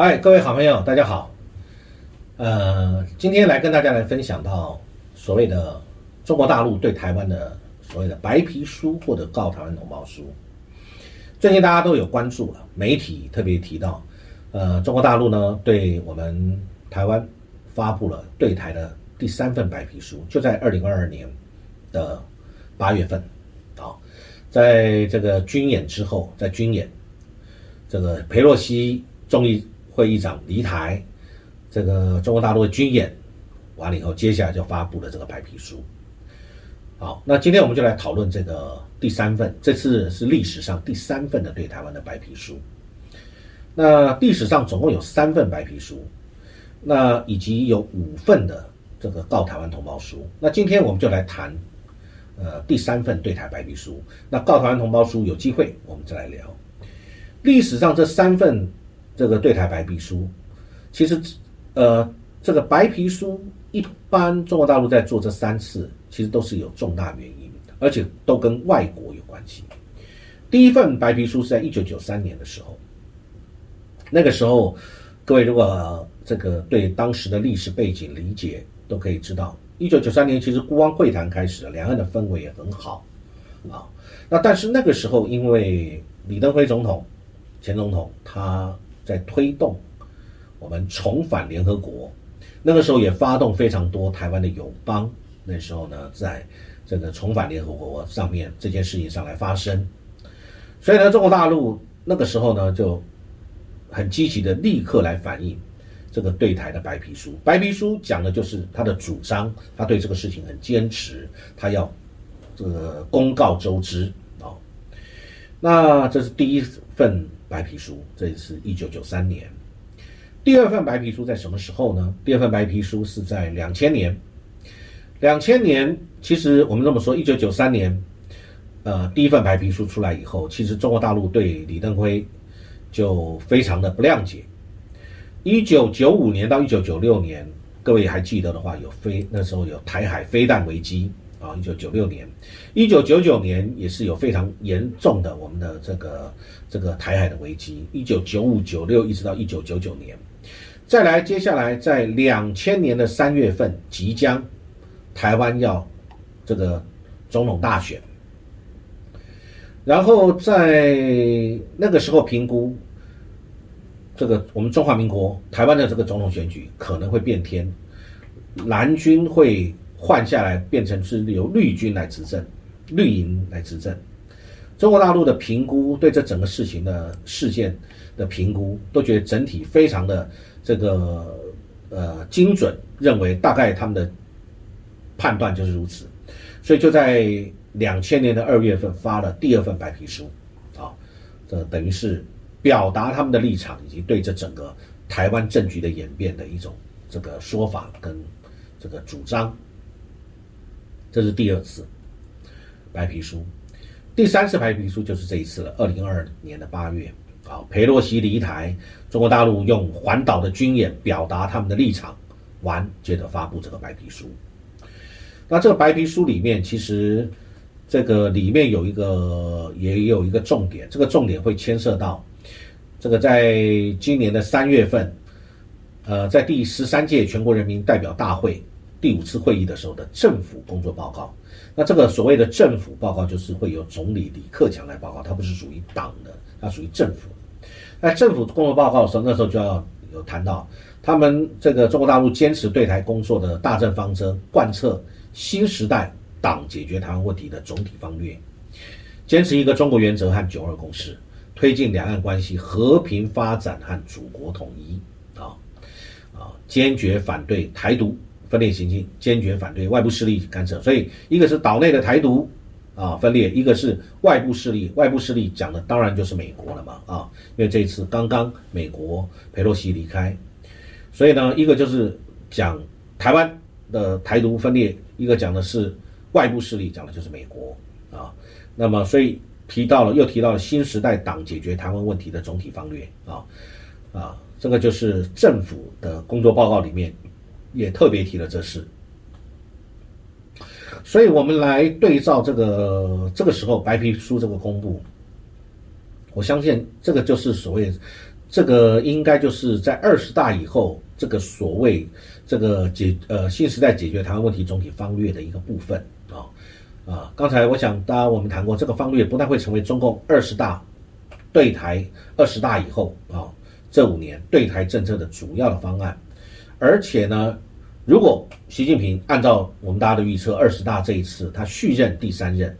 嗨，各位好朋友，大家好。呃，今天来跟大家来分享到所谓的中国大陆对台湾的所谓的白皮书或者告台湾同胞书。最近大家都有关注了，媒体特别提到，呃，中国大陆呢对我们台湾发布了对台的第三份白皮书，就在二零二二年的八月份，啊，在这个军演之后，在军演，这个佩洛西终于会议长离台，这个中国大陆的军演完了以后，接下来就发布了这个白皮书。好，那今天我们就来讨论这个第三份，这次是历史上第三份的对台湾的白皮书。那历史上总共有三份白皮书，那以及有五份的这个告台湾同胞书。那今天我们就来谈，呃，第三份对台白皮书。那告台湾同胞书有机会我们再来聊。历史上这三份这个对台白皮书，其实，呃，这个白皮书一般中国大陆在做这三次。其实都是有重大原因，而且都跟外国有关系。第一份白皮书是在一九九三年的时候，那个时候，各位如果这个对当时的历史背景理解，都可以知道，一九九三年其实孤汪会谈开始了，两岸的氛围也很好啊。那但是那个时候，因为李登辉总统、前总统他在推动我们重返联合国，那个时候也发动非常多台湾的友邦。那时候呢，在这个重返联合国上面这件事情上来发生，所以呢，中国大陆那个时候呢就很积极的立刻来反映这个对台的白皮书。白皮书讲的就是他的主张，他对这个事情很坚持，他要这个公告周知啊。那这是第一份白皮书，这是一九九三年。第二份白皮书在什么时候呢？第二份白皮书是在两千年。两千年，其实我们这么说，一九九三年，呃，第一份白皮书出来以后，其实中国大陆对李登辉就非常的不谅解。一九九五年到一九九六年，各位还记得的话，有飞那时候有台海飞弹危机啊。一九九六年，一九九九年也是有非常严重的我们的这个这个台海的危机。一九九五九六一直到一九九九年，再来接下来在两千年的三月份即将。台湾要这个总统大选，然后在那个时候评估这个我们中华民国台湾的这个总统选举可能会变天，蓝军会换下来变成是由绿军来执政，绿营来执政。中国大陆的评估对这整个事情的事件的评估，都觉得整体非常的这个呃精准，认为大概他们的。判断就是如此，所以就在两千年的二月份发了第二份白皮书，啊，这等于是表达他们的立场以及对这整个台湾政局的演变的一种这个说法跟这个主张。这是第二次白皮书，第三次白皮书就是这一次了，二零二二年的八月，啊，佩洛西离台，中国大陆用环岛的军演表达他们的立场，完接着发布这个白皮书。那这个白皮书里面，其实这个里面有一个，也有一个重点。这个重点会牵涉到这个在今年的三月份，呃，在第十三届全国人民代表大会第五次会议的时候的政府工作报告。那这个所谓的政府报告，就是会由总理李克强来报告，他不是属于党的，他属于政府。那政府工作报告的时候，那时候就要有谈到他们这个中国大陆坚持对台工作的大政方针，贯彻。新时代党解决台湾问题的总体方略，坚持一个中国原则和九二共识，推进两岸关系和平发展和祖国统一。啊啊，坚决反对台独分裂行径，坚决反对外部势力干涉。所以，一个是岛内的台独啊分裂，一个是外部势力。外部势力讲的当然就是美国了嘛啊，因为这一次刚刚美国佩洛西离开，所以呢，一个就是讲台湾。的台独分裂，一个讲的是外部势力，讲的就是美国啊。那么，所以提到了，又提到了新时代党解决台湾问题的总体方略啊啊，这个就是政府的工作报告里面也特别提了这事。所以我们来对照这个这个时候白皮书这个公布，我相信这个就是所谓这个应该就是在二十大以后，这个所谓这个解呃新时代解决台湾问题总体方略的一个部分啊啊。刚才我想，大家我们谈过，这个方略不但会成为中共二十大对台二十大以后啊这五年对台政策的主要的方案，而且呢，如果习近平按照我们大家的预测，二十大这一次他续任第三任。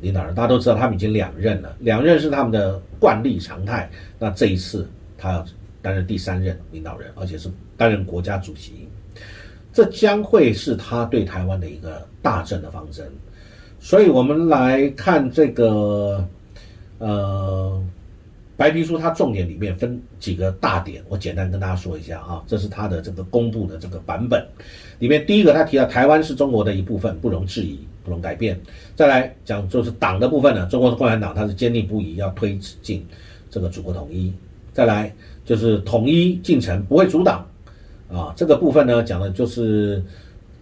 领导人，大家都知道他们已经两任了，两任是他们的惯例常态。那这一次他要担任第三任领导人，而且是担任国家主席，这将会是他对台湾的一个大政的方针。所以，我们来看这个，呃。白皮书它重点里面分几个大点，我简单跟大家说一下啊，这是它的这个公布的这个版本，里面第一个他提到台湾是中国的一部分，不容置疑，不容改变。再来讲就是党的部分呢，中国共产党它是坚定不移要推进这个祖国统一。再来就是统一进程不会阻挡啊，这个部分呢讲的就是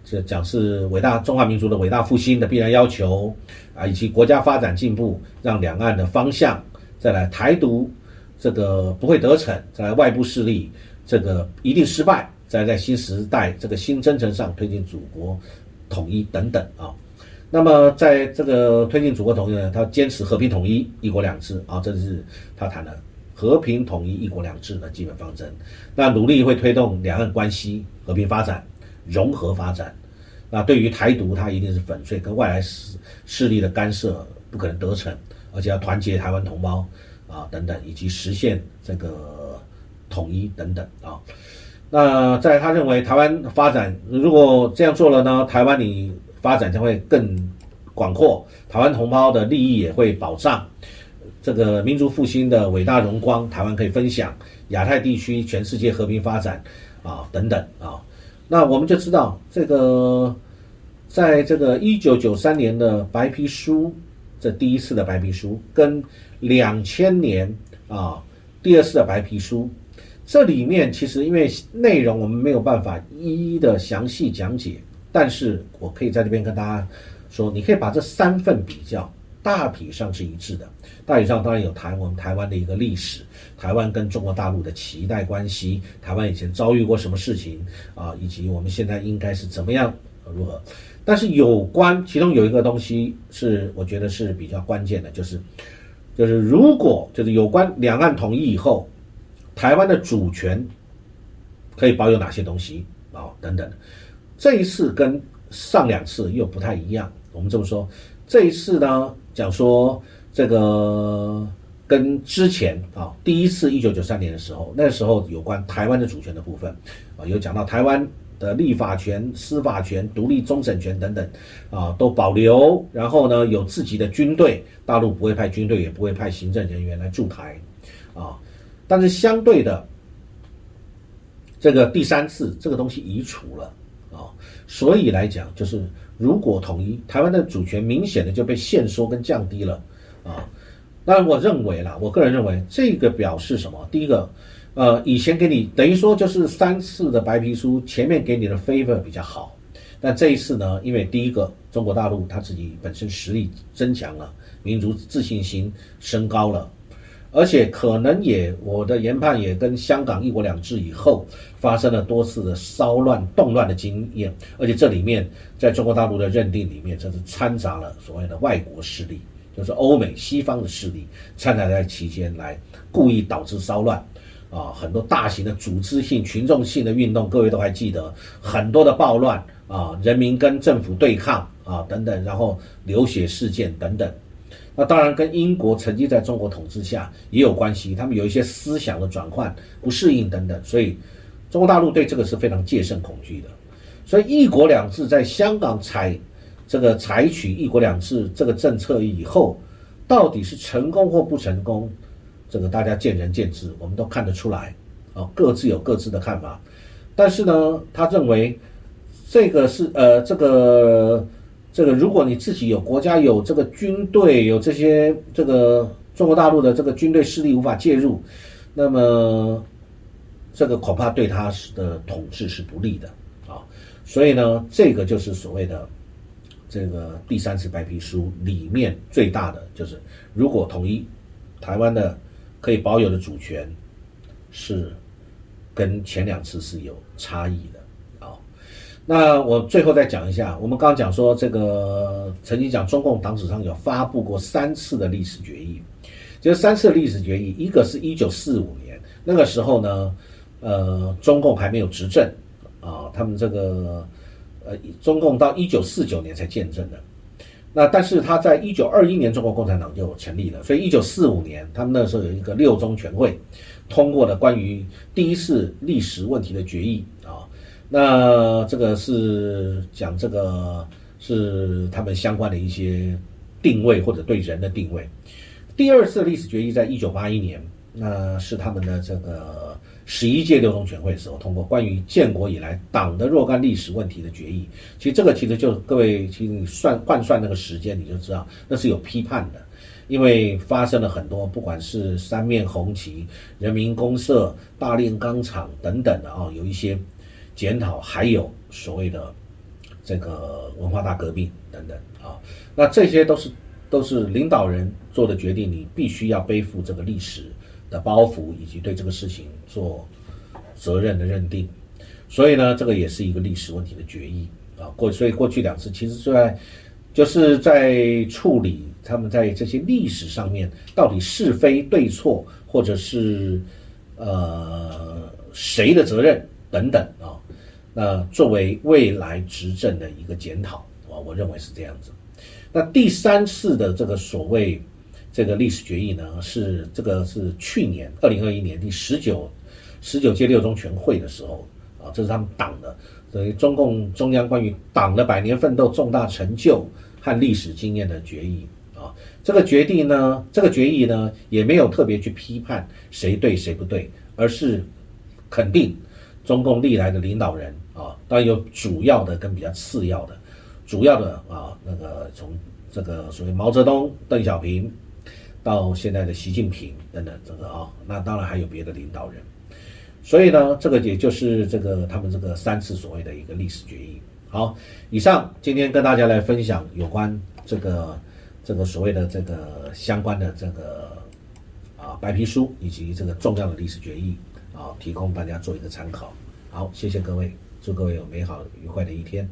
这讲是伟大中华民族的伟大复兴的必然要求啊，以及国家发展进步让两岸的方向。再来台独，这个不会得逞；再来外部势力，这个一定失败。再在新时代这个新征程上推进祖国统一等等啊。那么在这个推进祖国统一呢，他坚持和平统一、一国两制啊，这是他谈的和平统一、一国两制的基本方针。那努力会推动两岸关系和平发展、融合发展。那对于台独，他一定是粉碎跟外来势势力的干涉，不可能得逞。而且要团结台湾同胞啊，等等，以及实现这个统一等等啊。那在他认为，台湾发展如果这样做了呢，台湾你发展将会更广阔，台湾同胞的利益也会保障，这个民族复兴的伟大荣光，台湾可以分享，亚太地区、全世界和平发展啊，等等啊。那我们就知道，这个在这个一九九三年的白皮书。这第一次的白皮书跟两千年啊第二次的白皮书，这里面其实因为内容我们没有办法一一的详细讲解，但是我可以在这边跟大家说，你可以把这三份比较，大体上是一致的。大体上当然有谈我们台湾的一个历史，台湾跟中国大陆的脐带关系，台湾以前遭遇过什么事情啊，以及我们现在应该是怎么样如何。但是有关其中有一个东西是我觉得是比较关键的，就是，就是如果就是有关两岸统一以后，台湾的主权可以保有哪些东西啊等等，这一次跟上两次又不太一样。我们这么说，这一次呢讲说这个跟之前啊第一次一九九三年的时候，那时候有关台湾的主权的部分啊有讲到台湾。的立法权、司法权、独立终审权等等，啊，都保留。然后呢，有自己的军队，大陆不会派军队，也不会派行政人员来驻台，啊。但是相对的，这个第三次这个东西移除了，啊，所以来讲，就是如果统一台湾的主权，明显的就被限缩跟降低了，啊。当然，我认为啦，我个人认为这个表示什么？第一个。呃，以前给你等于说就是三次的白皮书，前面给你的 favor 比较好，但这一次呢，因为第一个中国大陆他自己本身实力增强了，民族自信心升高了，而且可能也我的研判也跟香港一国两制以后发生了多次的骚乱动乱的经验，而且这里面在中国大陆的认定里面，这是掺杂了所谓的外国势力，就是欧美西方的势力掺杂在期间来故意导致骚乱。啊，很多大型的组织性、群众性的运动，各位都还记得很多的暴乱啊，人民跟政府对抗啊等等，然后流血事件等等。那当然跟英国曾经在中国统治下也有关系，他们有一些思想的转换、不适应等等，所以中国大陆对这个是非常戒慎恐惧的。所以“一国两制”在香港采这个采取“一国两制”这个政策以后，到底是成功或不成功？这个大家见仁见智，我们都看得出来，啊，各自有各自的看法。但是呢，他认为这个是呃，这个这个，如果你自己有国家有这个军队，有这些这个中国大陆的这个军队势力无法介入，那么这个恐怕对他的统治是不利的啊。所以呢，这个就是所谓的这个第三次白皮书里面最大的就是，如果统一台湾的。可以保有的主权，是跟前两次是有差异的啊。那我最后再讲一下，我们刚刚讲说这个曾经讲中共党史上有发布过三次的历史决议，就是三次历史决议，一个是一九四五年那个时候呢，呃，中共还没有执政啊，他们这个呃，中共到一九四九年才建政的。那但是他在一九二一年中国共产党就成立了，所以一九四五年他们那时候有一个六中全会通过了关于第一次历史问题的决议啊，那这个是讲这个是他们相关的一些定位或者对人的定位。第二次历史决议在一九八一年，那是他们的这个。十一届六中全会的时候通过关于建国以来党的若干历史问题的决议，其实这个其实就各位请你算换算那个时间你就知道那是有批判的，因为发生了很多不管是三面红旗、人民公社、大炼钢厂等等的啊，有一些检讨，还有所谓的这个文化大革命等等啊，那这些都是都是领导人做的决定，你必须要背负这个历史。的包袱以及对这个事情做责任的认定，所以呢，这个也是一个历史问题的决议啊。过所以过去两次其实是在就是在处理他们在这些历史上面到底是非对错，或者是呃谁的责任等等啊。那作为未来执政的一个检讨啊，我认为是这样子。那第三次的这个所谓。这个历史决议呢，是这个是去年二零二一年第十九十九届六中全会的时候啊，这是他们党的等于中共中央关于党的百年奋斗重大成就和历史经验的决议啊。这个决定呢，这个决议呢，也没有特别去批判谁对谁不对，而是肯定中共历来的领导人啊，当然有主要的跟比较次要的，主要的啊，那个从这个所谓毛泽东、邓小平。到现在的习近平等等，这个啊，那当然还有别的领导人，所以呢，这个也就是这个他们这个三次所谓的一个历史决议。好，以上今天跟大家来分享有关这个这个所谓的这个相关的这个啊白皮书以及这个重要的历史决议啊，提供大家做一个参考。好，谢谢各位，祝各位有美好愉快的一天。